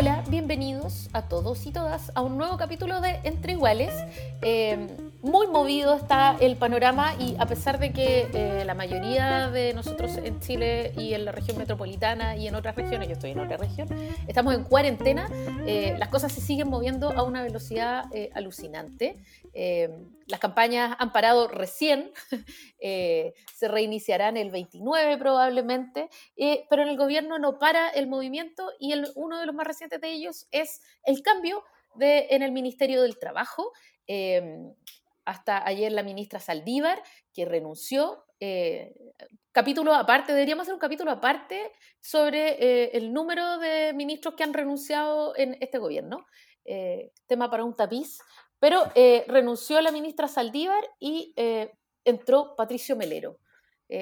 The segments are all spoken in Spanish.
Hola, bienvenidos a todos y todas a un nuevo capítulo de Entre Iguales. Eh, muy movido está el panorama y a pesar de que eh, la mayoría de nosotros en Chile y en la región metropolitana y en otras regiones, yo estoy en otra región, estamos en cuarentena, eh, las cosas se siguen moviendo a una velocidad alucinante. las campañas han parado recién, se reiniciarán el 29 probablemente, pero en el gobierno no para el movimiento y uno de los más recientes de ellos es el cambio en el Ministerio del Trabajo. Hasta ayer la ministra Saldívar, que renunció. Eh, capítulo aparte, deberíamos hacer un capítulo aparte sobre eh, el número de ministros que han renunciado en este gobierno. Eh, tema para un tapiz. Pero renunció la ministra Saldívar y entró Patricio Melero.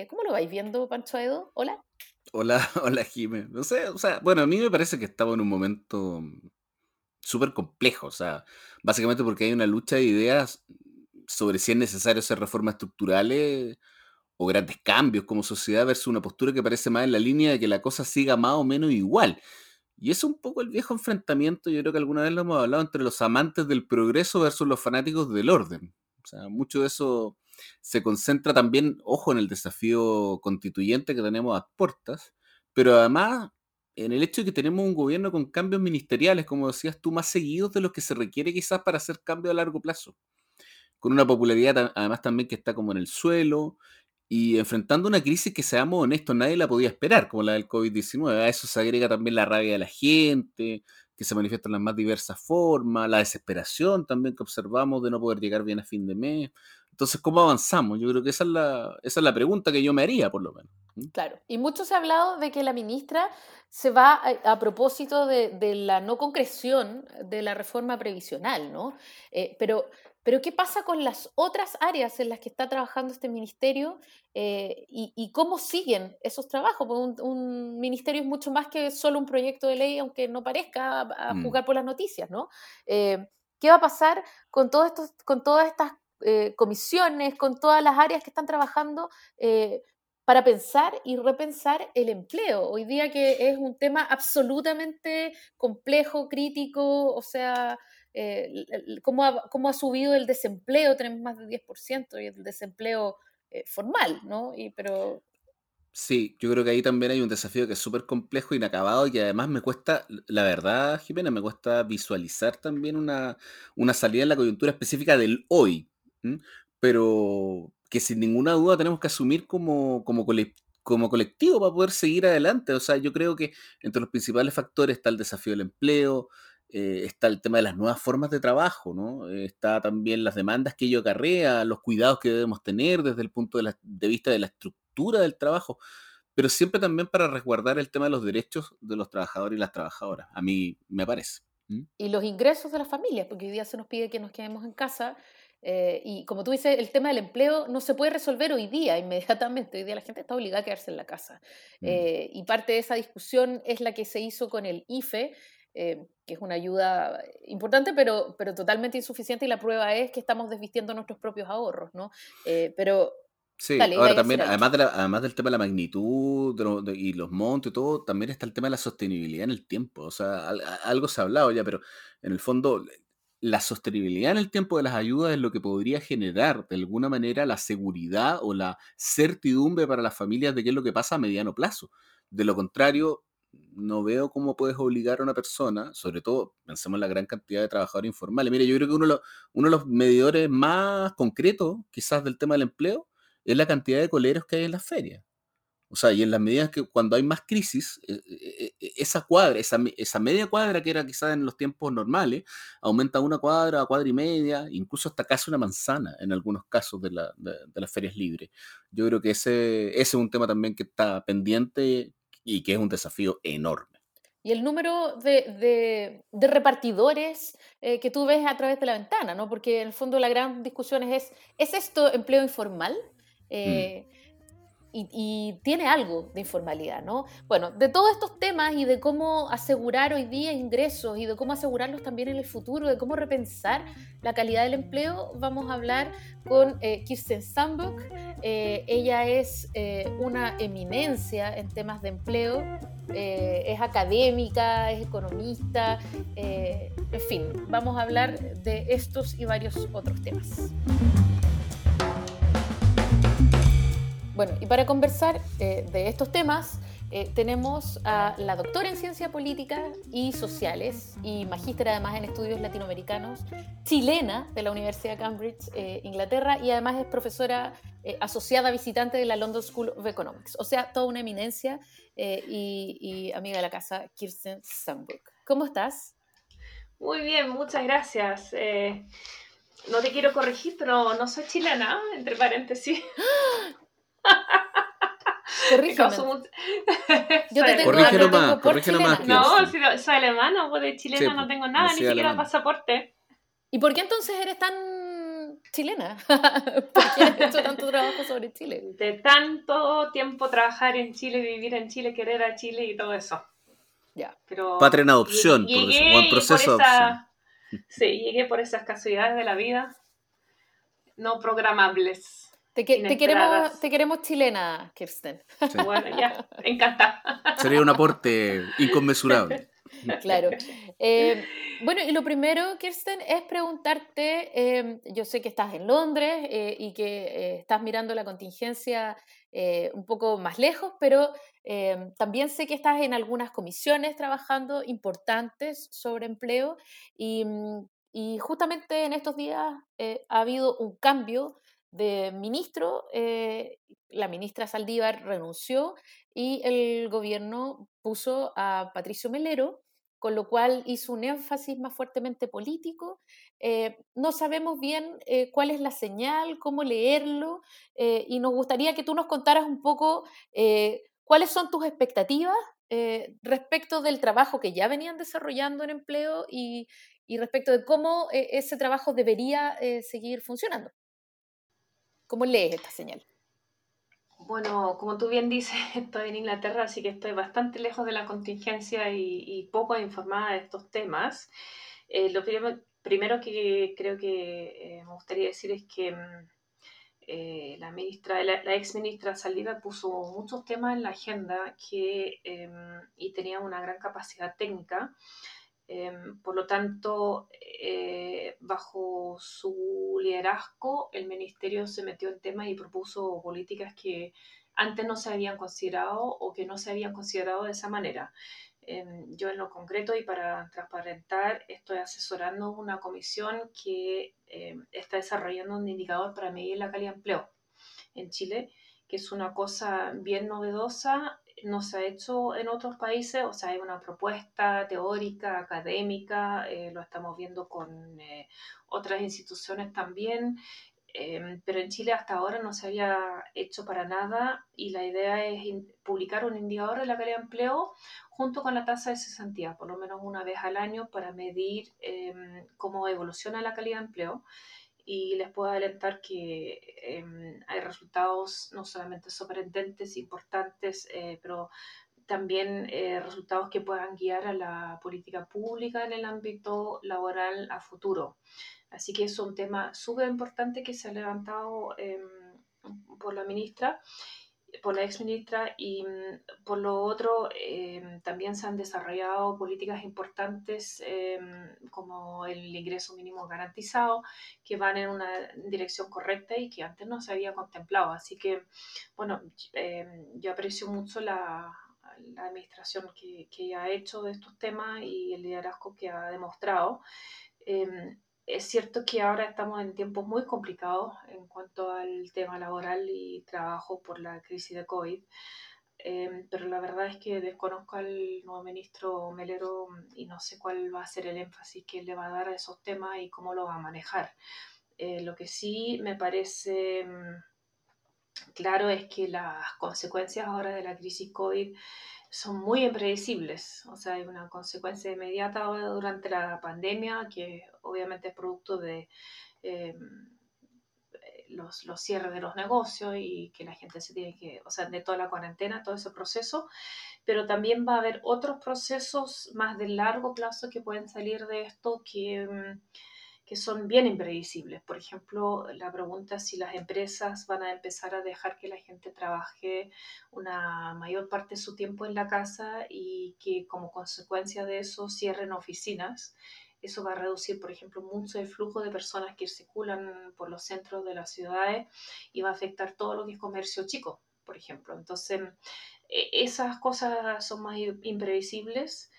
¿Cómo lo vais viendo, Pancho Edo? Hola. Hola, hola Jimé. No sé, o sea, bueno, a mí me parece que estamos en un momento súper complejo, o sea, básicamente porque hay una lucha de ideas sobre si es necesario hacer reformas estructurales o grandes cambios como sociedad versus una postura que parece más en la línea de que la cosa siga más o menos igual. Y es un poco el viejo enfrentamiento, yo creo que alguna vez lo hemos hablado, entre los amantes del progreso versus los fanáticos del orden. O sea, mucho de eso se concentra también, ojo, en el desafío constituyente que tenemos a puertas, pero además en el hecho de que tenemos un gobierno con cambios ministeriales, como decías tú, más seguidos de los que se requiere quizás para hacer cambios a largo plazo. Con una popularidad además también que está como en el suelo y enfrentando una crisis que, seamos honestos, nadie la podía esperar, como la del COVID-19. A eso se agrega también la rabia de la gente, que se manifiesta en las más diversas formas, la desesperación también que observamos de no poder llegar bien a fin de mes. Entonces, ¿cómo avanzamos? Yo creo que esa es la, esa es la pregunta que yo me haría, por lo menos. Claro, y mucho se ha hablado de que la ministra se va a, propósito de, la no concreción de la reforma previsional, ¿no? Eh, pero, pero, ¿qué pasa con las otras áreas en las que está trabajando este ministerio eh, y, cómo siguen esos trabajos? Porque un, ministerio es mucho más que solo un proyecto de ley, aunque no parezca a, mm. jugar por las noticias, ¿no? Eh, ¿Qué va a pasar con, todo esto, con todas estas eh, comisiones, con todas las áreas que están trabajando para pensar y repensar el empleo. Hoy día que es un tema absolutamente complejo, crítico, o sea, eh, cómo, ha, subido el desempleo, tenemos más del 10% y el desempleo formal, ¿no? Y, pero Sí, yo creo que ahí también hay un desafío que es súper complejo, inacabado y que además me cuesta, la verdad, Jimena, me cuesta visualizar también una, una salida en la coyuntura específica del hoy pero que sin ninguna duda tenemos que asumir como, como, como colectivo para poder seguir adelante. O sea, yo creo que entre los principales factores está el desafío del empleo, eh, está el tema de las nuevas formas de trabajo, ¿no? Eh, está también las demandas que ello acarrea, los cuidados que debemos tener desde el punto de, de, vista de la estructura del trabajo, pero siempre también para resguardar el tema de los derechos de los trabajadores y las trabajadoras, a mí me parece. Y los ingresos de las familias, porque hoy día se nos pide que nos quedemos en casa eh, y como tú dices, el tema del empleo no se puede resolver hoy día, inmediatamente. Hoy día la gente está obligada a quedarse en la casa. Mm. Eh, y parte de esa discusión es la que se hizo con el IFE, eh, que es una ayuda importante, pero, pero totalmente insuficiente. Y la prueba es que estamos desvistiendo nuestros propios ahorros, ¿no? pero. Sí, ahora también, además, de además del tema de la magnitud y los montos y todo, también está el tema de la sostenibilidad en el tiempo. O sea, algo se ha hablado ya, pero en el fondo la sostenibilidad en el tiempo de las ayudas es lo que podría generar de alguna manera la seguridad o la certidumbre para las familias de qué es lo que pasa a mediano plazo. De lo contrario, no veo cómo puedes obligar a una persona, sobre todo pensemos en la gran cantidad de trabajadores informales. Mire, yo creo que uno de los, medidores más concretos, quizás del tema del empleo, es la cantidad de coleros que hay en las ferias. O sea, y en las medidas que cuando hay más crisis, eh, eh, eh, esa cuadra, esa, media cuadra que era quizás en los tiempos normales, aumenta una cuadra, a cuadra y media, incluso hasta casi una manzana en algunos casos de, la, de, las ferias libres. Yo creo que ese es un tema también que está pendiente y que es un desafío enorme. Y el número de, repartidores eh, que tú ves a través de la ventana, ¿no? Porque en el fondo la gran discusión es, ¿es esto empleo informal? Mm. Eh, y, tiene algo de informalidad, ¿no? Bueno, de todos estos temas y de cómo asegurar hoy día ingresos y de cómo asegurarlos también en el futuro, de cómo repensar la calidad del empleo, vamos a hablar con eh, Kirsten Sandberg. Eh, ella es eh, una eminencia en temas de empleo, es académica, es economista, en fin, vamos a hablar de estos y varios otros temas. Bueno, y para conversar eh, de estos temas, eh, tenemos a la doctora en Ciencia Política y Sociales y magíster además en Estudios Latinoamericanos, chilena de la Universidad de Cambridge, eh, Inglaterra, y además es profesora asociada visitante de la London School of Economics. O sea, toda una eminencia y, y, amiga de la casa, Kirsten Sandberg. ¿Cómo estás? Muy bien, muchas gracias. no te quiero corregir, pero no soy chilena, entre paréntesis. Corrígeme. Yo te tengo, corrige nomás, corrige nomás. No, si soy alemana, pues de chilena no tengo nada, ni siquiera pasaporte. ¿Y por qué entonces eres tan chilena? ¿Por qué has hecho tanto trabajo sobre Chile? De tanto tiempo trabajar en Chile, vivir en Chile, querer a Chile y todo eso. Ya. Pero Patria en adopción, por eso, buen proceso Sí, llegué por esas casualidades de la vida no programables. Te, queremos, te queremos chilena, Kirsten. Bueno, ya, encantada. Sería un aporte inconmensurable. Claro. Eh, bueno, y lo primero, Kirsten, es preguntarte, eh, yo sé que estás en Londres eh, y que estás mirando la contingencia un poco más lejos, pero también sé que estás en algunas comisiones trabajando importantes sobre empleo y, y justamente en estos días ha habido un cambio de ministro, eh, la ministra Saldívar renunció y el gobierno puso a Patricio Melero, con lo cual hizo un énfasis más fuertemente político. Eh, no sabemos bien eh, cuál es la señal, cómo leerlo, y nos gustaría que tú nos contaras un poco cuáles son tus expectativas respecto del trabajo que ya venían desarrollando en empleo y respecto de cómo ese trabajo debería seguir funcionando. ¿Cómo lees esta señal? Bueno, como tú bien dices, estoy en Inglaterra, así que estoy bastante lejos de la contingencia y, poco informada de estos temas. Eh, lo primero, que creo que eh, me gustaría decir es que mm, eh, la, ministra, la, ex ministra Saldívar puso muchos temas en la agenda que, em, y tenía una gran capacidad técnica Em, por lo tanto, eh, bajo su liderazgo, el ministerio se metió en temas y propuso políticas que antes no se habían considerado o que no se habían considerado de esa manera. Em, yo en lo concreto y para transparentar, estoy asesorando una comisión que em, está desarrollando un indicador para medir la calidad de empleo en Chile, que es una cosa bien novedosa no se ha hecho en otros países, o sea, hay una propuesta teórica, académica, eh, lo estamos viendo con eh, otras instituciones también, em, pero en Chile hasta ahora no se había hecho para nada y la idea es publicar un indicador de la calidad de empleo junto con la tasa de cesantía, por lo menos una vez al año para medir em, cómo evoluciona la calidad de empleo y les puedo adelantar que em, hay resultados no solamente sorprendentes, importantes, eh, pero también eh, resultados que puedan guiar a la política pública en el ámbito laboral a futuro. Así que es un tema súper importante que se ha levantado em, por la ministra por la ex ministra y mm, por lo otro em, también se han desarrollado políticas importantes em, como el ingreso mínimo garantizado que van en una dirección correcta y que antes no se había contemplado. Así que, bueno, em, yo aprecio mucho la, la administración que, que ha hecho de estos temas y el liderazgo que ha demostrado es cierto que ahora estamos en tiempos muy complicados en cuanto al tema laboral y trabajo por la crisis de COVID, em, pero la verdad es que desconozco al nuevo ministro Melero y no sé cuál va a ser el énfasis que le va a dar a esos temas y cómo lo va a manejar. Eh, lo que sí me parece mm, claro es que las consecuencias ahora de la crisis COVID son muy impredecibles. O sea, hay una consecuencia inmediata durante la pandemia que obviamente es producto de em, los, los, cierres de los negocios y que la gente se tiene que, o sea, de toda la cuarentena, todo ese proceso, pero también va a haber otros procesos más de largo plazo que pueden salir de esto que em, que son bien imprevisibles. Por ejemplo, la pregunta si las empresas van a empezar a dejar que la gente trabaje una mayor parte de su tiempo en la casa y que como consecuencia de eso cierren oficinas. Eso va a reducir, por ejemplo, mucho el flujo de personas que circulan por los centros de las ciudades y va a afectar todo lo que es comercio chico, por ejemplo. Entonces, e, esas cosas son más imprevisibles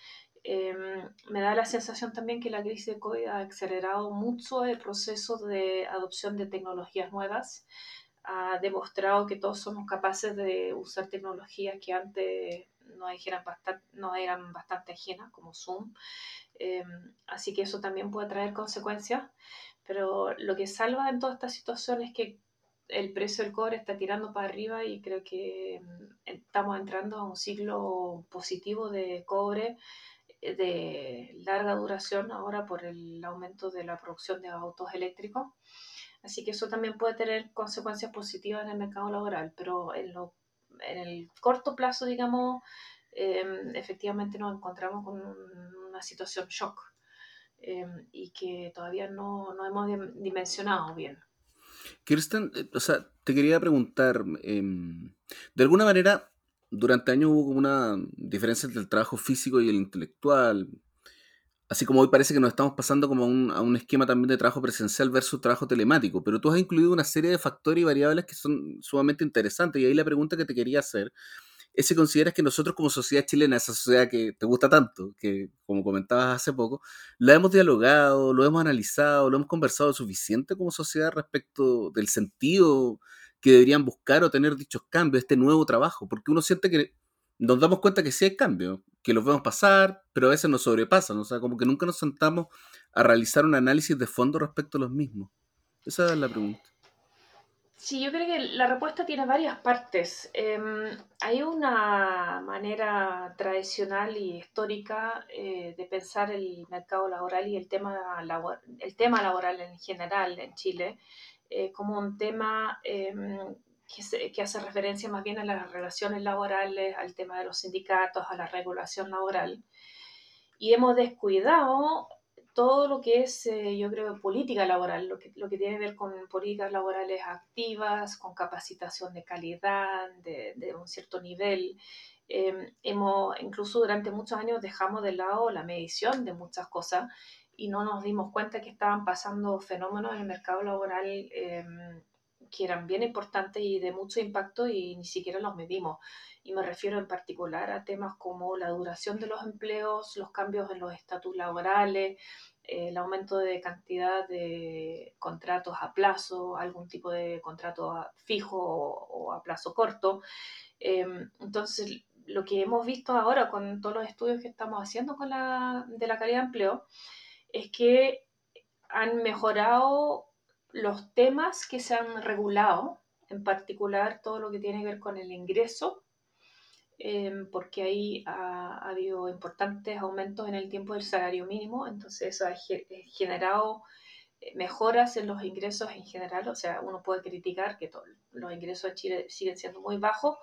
Em, me da la sensación también que la crisis de COVID ha acelerado mucho el proceso de adopción de tecnologías nuevas. Ha demostrado que todos somos capaces de usar tecnologías que antes no, eran bastante, no eran bastante ajenas, como Zoom. Em, así que eso también puede traer consecuencias. Pero lo que salva en toda esta situación es que el precio del cobre está tirando para arriba y creo que em, estamos entrando a un ciclo positivo de cobre de larga duración ahora por el aumento de la producción de autos eléctricos. Así que eso también puede tener consecuencias positivas en el mercado laboral, pero en, lo, en el corto plazo, digamos, em, efectivamente nos encontramos con una situación shock em, y que todavía no, no hemos dimensionado bien. Kirsten, eh, o sea, te quería preguntar, em, de alguna manera, durante años hubo como una diferencia entre el trabajo físico y el intelectual. Así como hoy parece que nos estamos pasando como a un, a un, esquema también de trabajo presencial versus trabajo telemático, pero tú has incluido una serie de factores y variables que son sumamente interesantes. Y ahí la pregunta que te quería hacer es si consideras que nosotros como sociedad chilena, esa sociedad que te gusta tanto, que como comentabas hace poco, la hemos dialogado, lo hemos analizado, lo hemos conversado suficiente como sociedad respecto del sentido que deberían buscar o tener dichos cambios, este nuevo trabajo, porque uno siente que nos damos cuenta que sí hay cambios, que los vemos pasar, pero a veces nos sobrepasan, o sea, como que nunca nos sentamos a realizar un análisis de fondo respecto a los mismos. Esa es la pregunta. Sí, yo creo que la respuesta tiene varias partes. Em, hay una manera tradicional y histórica eh, de pensar el mercado laboral y el tema, el tema laboral en general en Chile, eh, como un tema em, que, hace referencia más bien a las relaciones laborales, al tema de los sindicatos, a la regulación laboral. Y hemos descuidado todo lo que es, eh, yo creo, política laboral, lo que, lo que tiene que ver con políticas laborales activas, con capacitación de calidad, de, un cierto nivel. Em, hemos, incluso durante muchos años dejamos de lado la medición de muchas cosas y no nos dimos cuenta que estaban pasando fenómenos en el mercado laboral em, que eran bien importantes y de mucho impacto y ni siquiera los medimos. Y me refiero en particular a temas como la duración de los empleos, los cambios en los estatus laborales, el aumento de cantidad de contratos a plazo, algún tipo de contrato fijo o, a plazo corto. Em, entonces, lo que hemos visto ahora con todos los estudios que estamos haciendo con la, de la calidad de empleo, es que han mejorado los temas que se han regulado, en particular todo lo que tiene que ver con el ingreso, em, porque ahí ha, habido importantes aumentos en el tiempo del salario mínimo, entonces eso ha eh, generado eh, mejoras en los ingresos en general, o sea, uno puede criticar que los ingresos en Chile siguen siendo muy bajos,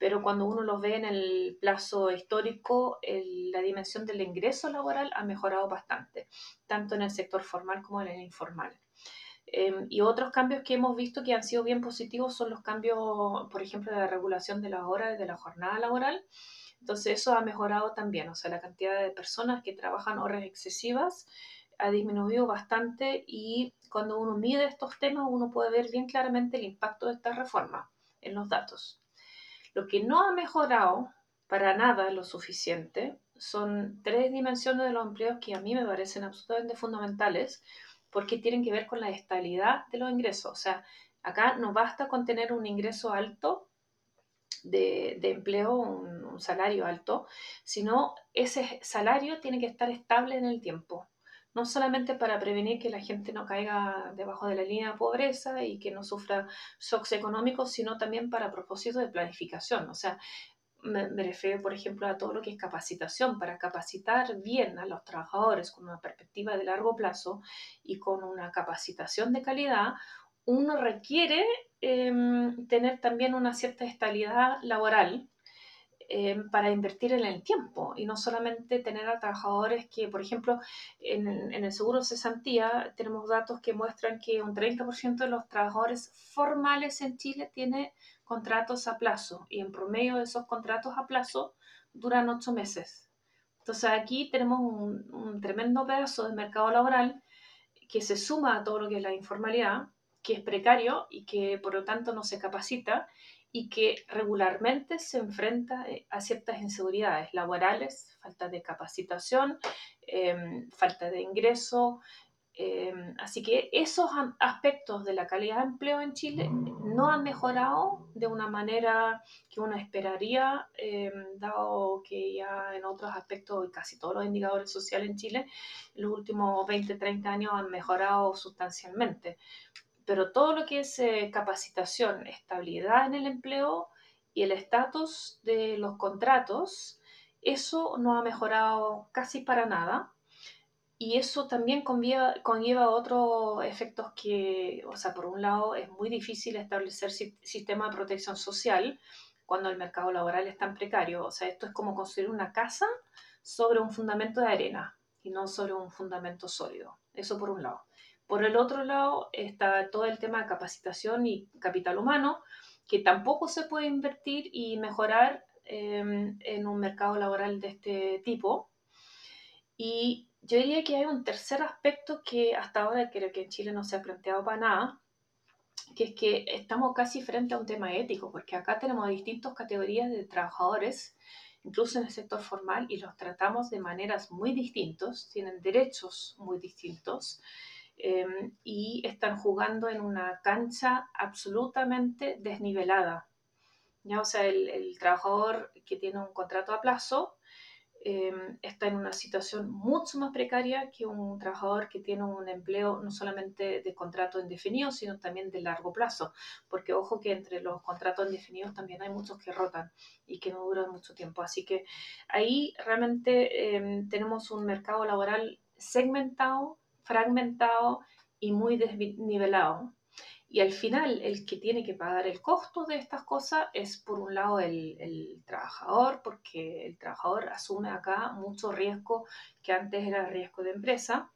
pero cuando uno los ve en el plazo histórico, la dimensión del ingreso laboral ha mejorado bastante, tanto en el sector formal como en el informal. Em, y otros cambios que hemos visto que han sido bien positivos son los cambios, por ejemplo, de la regulación de las horas de la jornada laboral. Entonces eso ha mejorado también, o sea, la cantidad de personas que trabajan horas excesivas ha disminuido bastante y cuando uno mide estos temas uno puede ver bien claramente el impacto de esta reforma en los datos. Lo que no ha mejorado para nada lo suficiente son tres dimensiones de los empleos que a mí me parecen absolutamente fundamentales porque tienen que ver con la estabilidad de los ingresos. O sea, acá no basta con tener un ingreso alto de, empleo, un, un, salario alto, sino ese salario tiene que estar estable en el tiempo. No solamente para prevenir que la gente no caiga debajo de la línea de pobreza y que no sufra shocks económicos, sino también para propósito de planificación. O sea, me, refiero, por ejemplo, a todo lo que es capacitación, para capacitar bien a los trabajadores con una perspectiva de largo plazo y con una capacitación de calidad, uno requiere em, tener también una cierta estabilidad laboral eh, para invertir en el tiempo y no solamente tener a trabajadores que, por ejemplo, en, el seguro cesantía tenemos datos que muestran que un 30% de los trabajadores formales en Chile tiene contratos a plazo y en promedio de esos contratos a plazo duran ocho meses. Entonces aquí tenemos un, un tremendo pedazo del mercado laboral que se suma a todo lo que es la informalidad, que es precario y que por lo tanto no se capacita y que regularmente se enfrenta eh, a ciertas inseguridades laborales, falta de capacitación, em, falta de ingreso. Em, así que esos aspectos de la calidad de empleo en Chile no han mejorado de una manera que uno esperaría, em, dado que ya en otros aspectos, y casi todos los indicadores sociales en Chile, en los últimos 20, 30 años han mejorado sustancialmente pero todo lo que es eh, capacitación, estabilidad en el empleo y el estatus de los contratos, eso no ha mejorado casi para nada. Y eso también conlleva, otros efectos que, o sea, por un lado es muy difícil establecer sistema de protección social cuando el mercado laboral es tan precario. O sea, esto es como construir una casa sobre un fundamento de arena y no sobre un fundamento sólido. Eso por un lado. Por el otro lado está todo el tema de capacitación y capital humano, que tampoco se puede invertir y mejorar em, en un mercado laboral de este tipo. Y yo diría que hay un tercer aspecto que hasta ahora creo que en Chile no se ha planteado para nada, que es que estamos casi frente a un tema ético, porque acá tenemos distintas categorías de trabajadores, incluso en el sector formal, y los tratamos de maneras muy distintas, tienen derechos muy distintos. Em, y están jugando en una cancha absolutamente desnivelada. ¿ya? O sea, el, trabajador que tiene un contrato a plazo em, está en una situación mucho más precaria que un trabajador que tiene un empleo no solamente de contrato indefinido, sino también de largo plazo. Porque ojo que entre los contratos indefinidos también hay muchos que rotan y que no duran mucho tiempo. Así que ahí realmente em, tenemos un mercado laboral segmentado fragmentado y muy desnivelado. Y al final el que tiene que pagar el costo de estas cosas es por un lado el, trabajador, porque el trabajador asume acá mucho riesgo que antes era riesgo de empresa.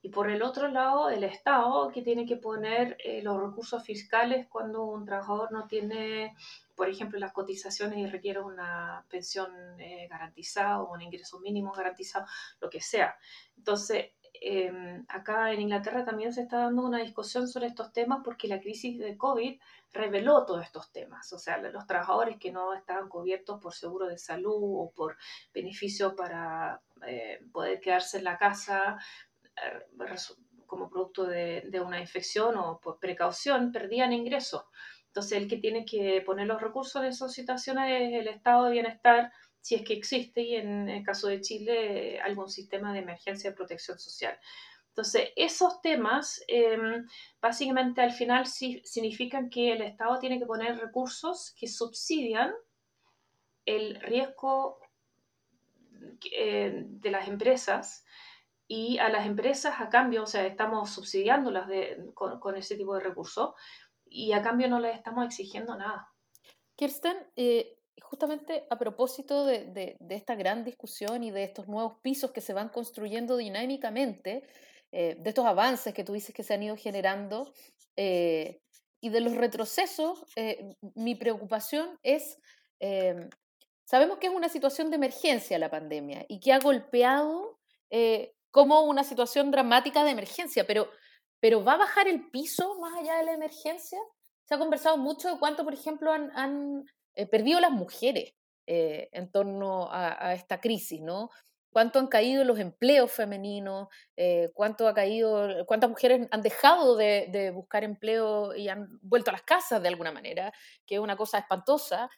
Y por el otro lado, el Estado, que tiene que poner eh, los recursos fiscales cuando un trabajador no tiene, por ejemplo, las cotizaciones y requiere una pensión eh, garantizada o un ingreso mínimo garantizado, lo que sea. Entonces, Em, acá en Inglaterra también se está dando una discusión sobre estos temas porque la crisis de COVID reveló todos estos temas. O sea, los trabajadores que no estaban cubiertos por seguro de salud o por beneficio para eh, poder quedarse en la casa eh, como producto de, de, una infección o por precaución, perdían ingresos. Entonces, el que tiene que poner los recursos en esas situaciones es el estado de bienestar si es que existe, y en el caso de Chile, algún sistema de emergencia de protección social. Entonces, esos temas em, básicamente al final sí significan que el Estado tiene que poner recursos que subsidian el riesgo eh, de las empresas y a las empresas a cambio, o sea, estamos subsidiándolas con, con, ese tipo de recursos y a cambio no les estamos exigiendo nada. Kirsten, eh, justamente a propósito de, esta gran discusión y de estos nuevos pisos que se van construyendo dinámicamente, eh, de estos avances que tú dices que se han ido generando eh, y de los retrocesos, eh, mi preocupación es, sabemos que es una situación de emergencia la pandemia y que ha golpeado como una situación dramática de emergencia, pero, pero ¿va a bajar el piso más allá de la emergencia? Se ha conversado mucho de cuánto, por ejemplo, han eh, perdido las mujeres eh, en torno a, esta crisis, ¿no? ¿Cuánto han caído los empleos femeninos? Eh, ¿Cuánto ha caído, cuántas mujeres han dejado de, buscar empleo y han vuelto a las casas de alguna manera? Que es una cosa espantosa.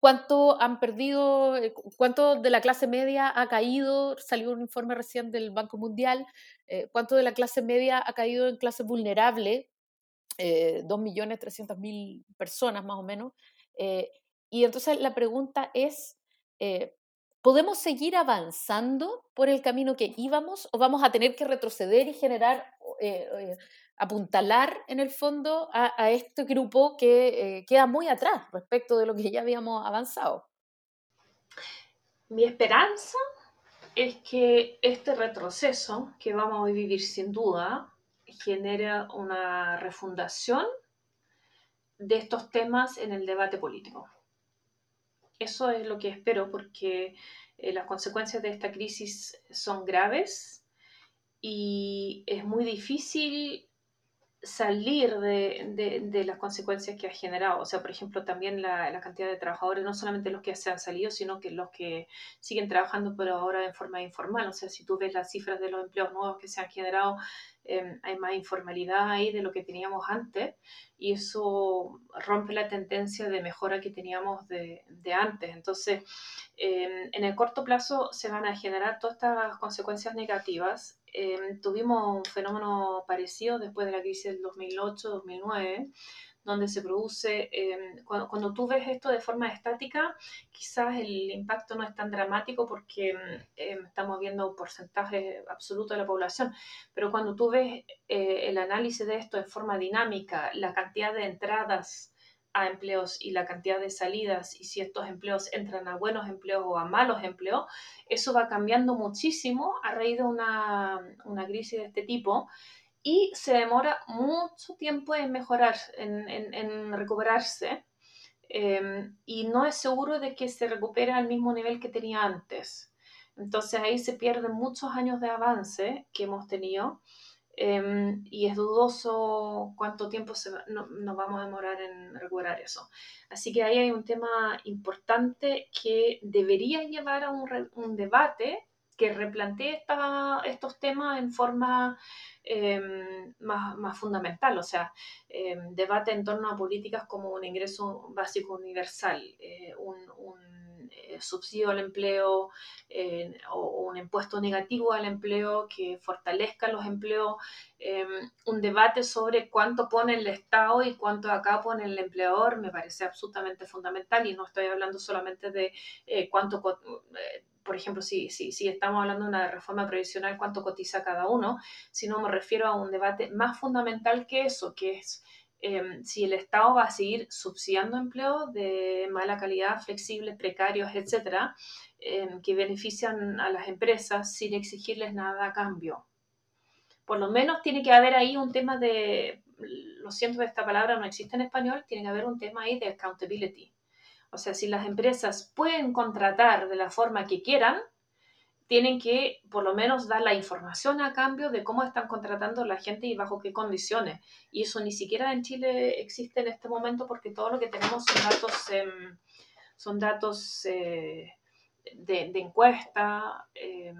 cuánto han perdido, eh, cuánto de la clase media ha caído, salió un informe recién del Banco Mundial, eh, cuánto de la clase media ha caído en clase vulnerable, eh, 2.300.000 personas más o menos. Eh, y entonces la pregunta es, ¿podemos seguir avanzando por el camino que íbamos o vamos a tener que retroceder y generar apuntalar en el fondo a, este grupo que eh, queda muy atrás respecto de lo que ya habíamos avanzado. Mi esperanza es que este retroceso que vamos a vivir sin duda genere una refundación de estos temas en el debate político. Eso es lo que espero porque eh, las consecuencias de esta crisis son graves y es muy difícil salir de, de, las consecuencias que ha generado. O sea, por ejemplo, también la, la, cantidad de trabajadores, no solamente los que se han salido, sino que los que siguen trabajando, pero ahora en forma informal. O sea, si tú ves las cifras de los empleos nuevos que se han generado, em, hay más informalidad ahí de lo que teníamos antes y eso rompe la tendencia de mejora que teníamos de, de antes. Entonces, em, en el corto plazo se van a generar todas estas consecuencias negativas Em, tuvimos un fenómeno parecido después de la crisis del 2008-2009, donde se produce, em, cuando, tú ves esto de forma estática, quizás el impacto no es tan dramático porque em, estamos viendo un porcentaje absoluto de la población, pero cuando tú ves eh, el análisis de esto de forma dinámica, la cantidad de entradas a empleos y la cantidad de salidas y si estos empleos entran a buenos empleos o a malos empleos, eso va cambiando muchísimo a raíz de una, una crisis de este tipo y se demora mucho tiempo en mejorar, en, en, recuperarse em, y no es seguro de que se recupere al mismo nivel que tenía antes. Entonces ahí se pierden muchos años de avance que hemos tenido Em, y es dudoso cuánto tiempo se nos vamos a demorar en recuperar eso. Así que ahí hay un tema importante que debería llevar a un, debate que replantee estos temas en forma em, más, fundamental, o sea, em, debate en torno a políticas como un ingreso básico universal, eh, un eh, subsidio al empleo eh, o, un impuesto negativo al empleo que fortalezca los empleos, em, un debate sobre cuánto pone el Estado y cuánto acá pone el empleador me parece absolutamente fundamental y no estoy hablando solamente de eh, cuánto por ejemplo, si, si, si, estamos hablando de una reforma previsional, cuánto cotiza cada uno, sino me refiero a un debate más fundamental que eso, que es Em, si el Estado va a seguir subsidiando empleos de mala calidad, flexibles, precarios, etcétera, em, que benefician a las empresas sin exigirles nada a cambio. Por lo menos tiene que haber ahí un tema de, lo siento, esta palabra no existe en español, tiene que haber un tema ahí de accountability. O sea, si las empresas pueden contratar de la forma que quieran, tienen que por lo menos dar la información a cambio de cómo están contratando la gente y bajo qué condiciones. Y eso ni siquiera en Chile existe en este momento porque todo lo que tenemos son datos, em, son datos eh, de, encuesta em,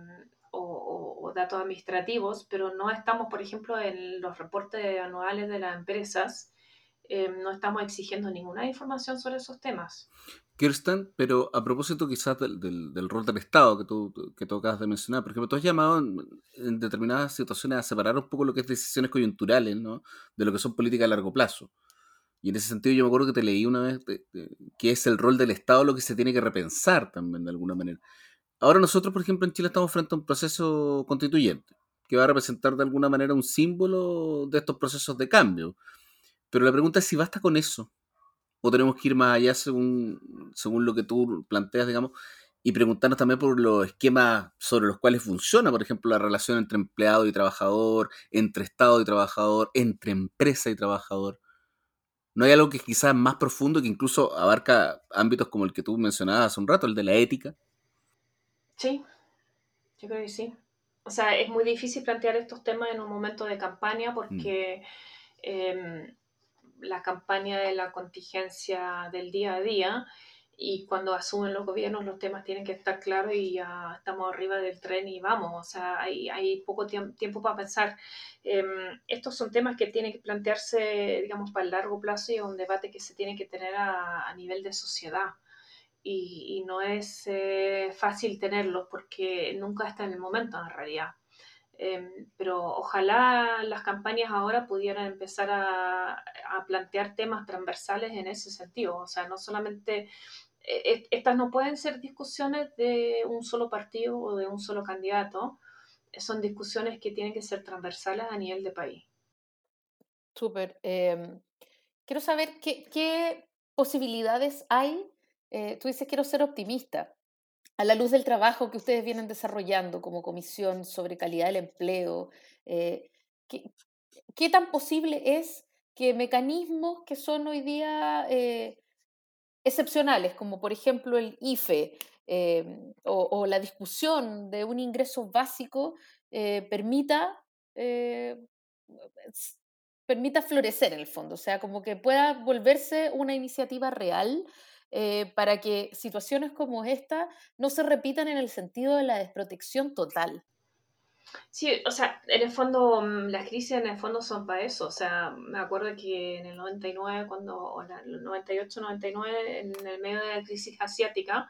o, datos administrativos, pero no estamos, por ejemplo, en los reportes anuales de las empresas, em, no estamos exigiendo ninguna información sobre esos temas. Kirsten, pero a propósito quizás del, del, rol del Estado que tú, que tú acabas de mencionar, por ejemplo, tú has llamado en, determinadas situaciones a separar un poco lo que es decisiones coyunturales, ¿no? De lo que son políticas a largo plazo. Y en ese sentido yo me acuerdo que te leí una vez que es el rol del Estado lo que se tiene que repensar también de alguna manera. Ahora nosotros, por ejemplo, en Chile estamos frente a un proceso constituyente que va a representar de alguna manera un símbolo de estos procesos de cambio. Pero la pregunta es si basta con eso o tenemos que ir más allá según, según lo que tú planteas, digamos, y preguntarnos también por los esquemas sobre los cuales funciona, por ejemplo, la relación entre empleado y trabajador, entre Estado y trabajador, entre empresa y trabajador. ¿No hay algo que quizás más profundo que incluso abarca ámbitos como el que tú mencionabas hace un rato, el de la ética? Sí, yo creo que sí. O sea, es muy difícil plantear estos temas en un momento de campaña porque mm. em, la campaña de la contingencia del día a día y cuando asumen los gobiernos los temas tienen que estar claros y ya estamos arriba del tren y vamos, o sea, hay, hay poco tiempo para pensar. Em, estos son temas que tienen que plantearse, digamos, para el largo plazo y es un debate que se tiene que tener a, nivel de sociedad. y, no es eh, fácil tenerlos porque nunca está en el momento en realidad. Em, pero ojalá las campañas ahora pudieran empezar a, plantear temas transversales en ese sentido. O sea, no solamente, e, e, estas no pueden ser discusiones de un solo partido o de un solo candidato, son discusiones que tienen que ser transversales a nivel de país. Súper. Em, quiero saber qué, posibilidades hay. Eh, tú dices quiero ser optimista a la luz del trabajo que ustedes vienen desarrollando como comisión sobre calidad del empleo, eh, ¿qué, tan posible es que mecanismos que son hoy día eh, excepcionales, como por ejemplo el IFE eh, o, la discusión de un ingreso básico, permita, permita florecer en el fondo, o sea, como que pueda volverse una iniciativa real eh, para que situaciones como esta no se repitan en el sentido de la desprotección total. Sí, o sea, en el fondo, mm, las crisis en el fondo son para eso. O sea, me acuerdo que en el 99, cuando, o en el 98, 99, en el medio de la crisis asiática,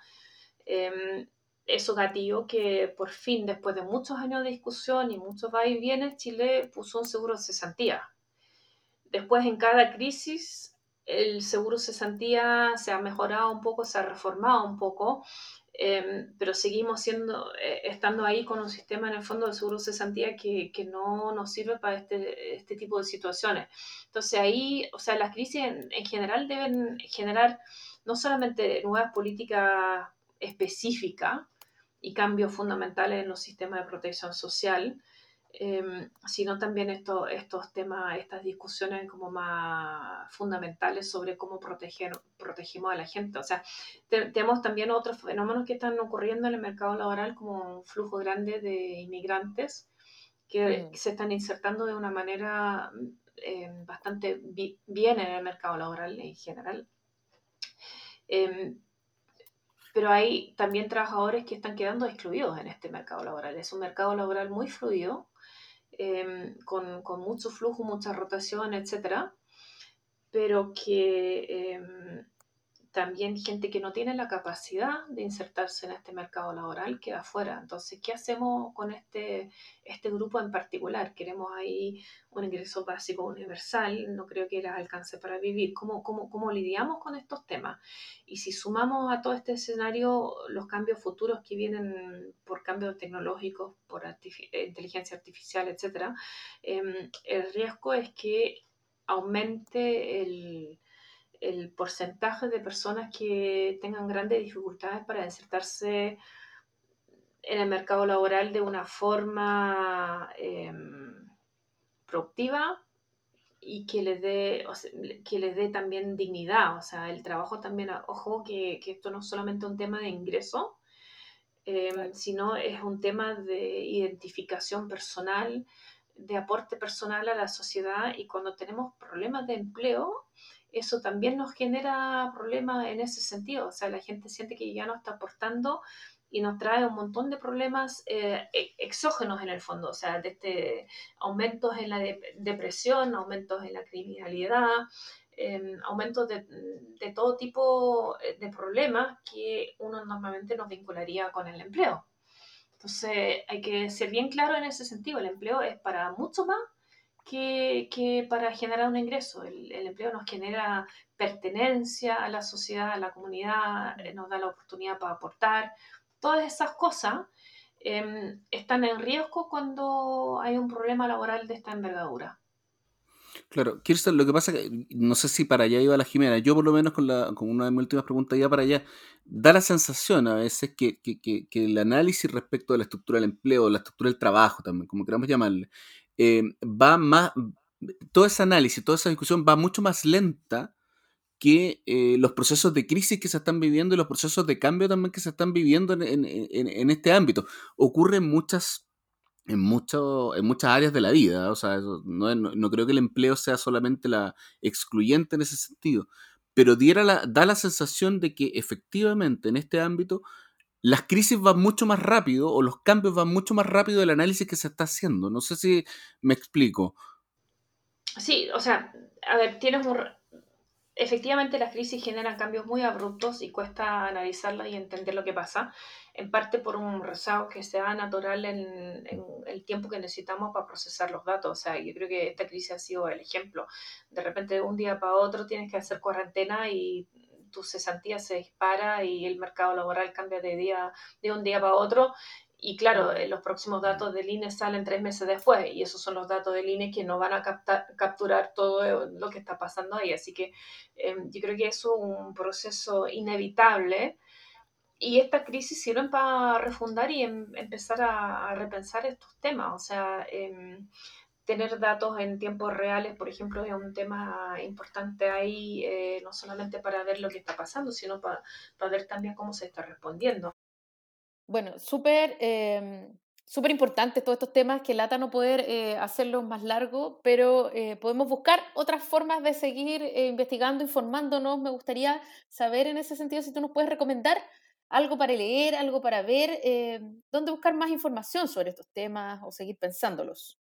eh, eso gatilló que por fin, después de muchos años de discusión y muchos va y vienes, Chile puso un seguro de cesantía. Después, en cada crisis, el seguro cesantía se ha mejorado un poco, se ha reformado un poco, em, pero seguimos siendo, eh, estando ahí con un sistema en el fondo de seguro cesantía que, que no nos sirve para este, este, tipo de situaciones. Entonces ahí, o sea, las crisis en, en general deben generar no solamente nuevas políticas específicas y cambios fundamentales en los sistemas de protección social, Em, sino también esto, estos temas, estas discusiones como más fundamentales sobre cómo proteger, protegemos a la gente. O sea, tenemos también otros fenómenos que están ocurriendo en el mercado laboral, como un flujo grande de inmigrantes que mm. se están insertando de una manera em, bastante bien en el mercado laboral en general. Em, pero hay también trabajadores que están quedando excluidos en este mercado laboral. Es un mercado laboral muy fluido, Em, con, con, mucho flujo, mucha rotación, etcétera, pero que em, también gente que no tiene la capacidad de insertarse en este mercado laboral queda afuera. Entonces, ¿qué hacemos con este, este grupo en particular? Queremos ahí un ingreso básico universal, no creo que les alcance para vivir. ¿Cómo, cómo, cómo lidiamos con estos temas? Y si sumamos a todo este escenario los cambios futuros que vienen por cambios tecnológicos, por inteligencia artificial, etc., em, el riesgo es que aumente el el porcentaje de personas que tengan grandes dificultades para insertarse en el mercado laboral de una forma em, productiva y que les dé que les dé también dignidad. O sea el trabajo también ojo que, esto no es solamente un tema de ingreso em, sino es un tema de identificación personal de aporte personal a la sociedad y cuando tenemos problemas de empleo eso también nos genera problemas en ese sentido. O sea, la gente siente que ya no está aportando y nos trae un montón de problemas eh, e, exógenos en el fondo, o sea, desde aumentos en la depresión, aumentos en la criminalidad, em, aumentos de, de, todo tipo eh, de problemas que uno normalmente nos vincularía con el empleo. Entonces, hay que ser bien claro en ese sentido, el empleo es para mucho más que, para generar un ingreso. El, empleo nos genera pertenencia a la sociedad, a la comunidad, eh, nos da la oportunidad para aportar. Todas esas cosas em, están en riesgo cuando hay un problema laboral de esta envergadura. Claro, Kirsten, lo que pasa que no sé si para allá iba la Jimena, yo por lo menos con, la, con una de mis últimas preguntas ya para allá, da la sensación a veces que, que, que, que el análisis respecto de la estructura del empleo, la estructura del trabajo también, como queramos llamarle, eh, va más, todo ese análisis, toda esa discusión va mucho más lenta que eh, los procesos de crisis que se están viviendo y los procesos de cambio también que se están viviendo en, este ámbito. Ocurre en muchas, en, mucho, en muchas áreas de la vida, o sea, no, no, creo que el empleo sea solamente la excluyente en ese sentido, pero diera da la sensación de que efectivamente en este ámbito las crisis van mucho más rápido o los cambios van mucho más rápido del análisis que se está haciendo. No sé si me explico. Sí, o sea, a ver, tienes un... efectivamente las crisis generan cambios muy abruptos y cuesta analizarlas y entender lo que pasa, en parte por un rezago que sea natural en, el tiempo que necesitamos para procesar los datos. O sea, yo creo que esta crisis ha sido el ejemplo. De repente, de un día para otro tienes que hacer cuarentena y tu cesantía se dispara y el mercado laboral cambia de día de un día para otro y claro, eh, los próximos datos del INE salen tres meses después y esos son los datos del INE que no van a capturar todo lo que está pasando ahí. Así que em, yo creo que es un proceso inevitable y esta crisis sirve para refundar y em, empezar a, repensar estos temas. O sea, em, tener datos en tiempos reales, por ejemplo, es un tema importante ahí, eh, no solamente para ver lo que está pasando, sino para, para ver también cómo se está respondiendo. Bueno, súper eh, súper importantes todos estos temas, que lata no poder eh, hacerlos más largos, pero eh, podemos buscar otras formas de seguir eh, investigando, informándonos. Me gustaría saber en ese sentido si tú nos puedes recomendar algo para leer, algo para ver, dónde buscar más información sobre estos temas o seguir pensándolos.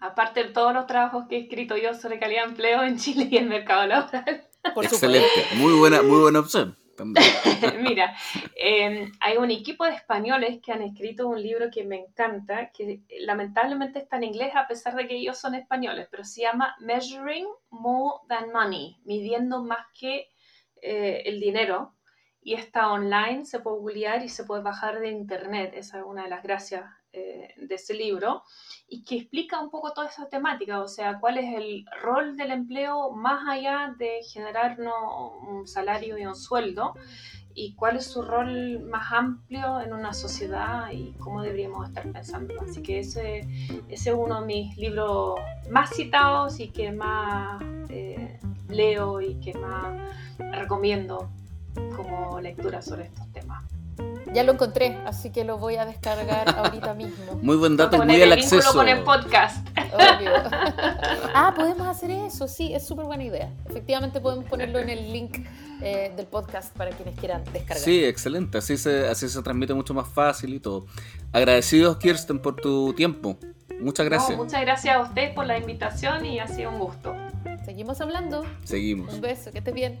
Aparte de todos los trabajos que he escrito yo sobre calidad de empleo en Chile y el mercado laboral. Excelente, muy buena, muy buena opción. Mira, em, hay un equipo de españoles que han escrito un libro que me encanta, que lamentablemente está en inglés a pesar de que ellos son españoles, pero se llama Measuring More Than Money, midiendo más que eh, el dinero. Y está online, se puede googlear y se puede bajar de internet. Esa es una de las gracias eh, de ese libro y que explica un poco toda esa temática, o sea, cuál es el rol del empleo más allá de generarnos un salario y un sueldo y cuál es su rol más amplio en una sociedad y cómo deberíamos estar pensando. Así que ese, ese es uno de mis libros más citados y que más eh, leo y que más recomiendo como lectura sobre estos temas. Ya lo encontré, así que lo voy a descargar ahorita mismo. Muy buen dato, muy al acceso. con el podcast. ah, podemos hacer eso, sí, es súper buena idea. Efectivamente podemos ponerlo en el link eh, del podcast para quienes quieran descargar. Sí, excelente, así se, así se transmite mucho más fácil y todo. Agradecidos, Kirsten, por tu tiempo. Muchas gracias. muchas gracias a usted por la invitación y ha sido un gusto. Seguimos hablando. Seguimos. Un beso, que estés bien.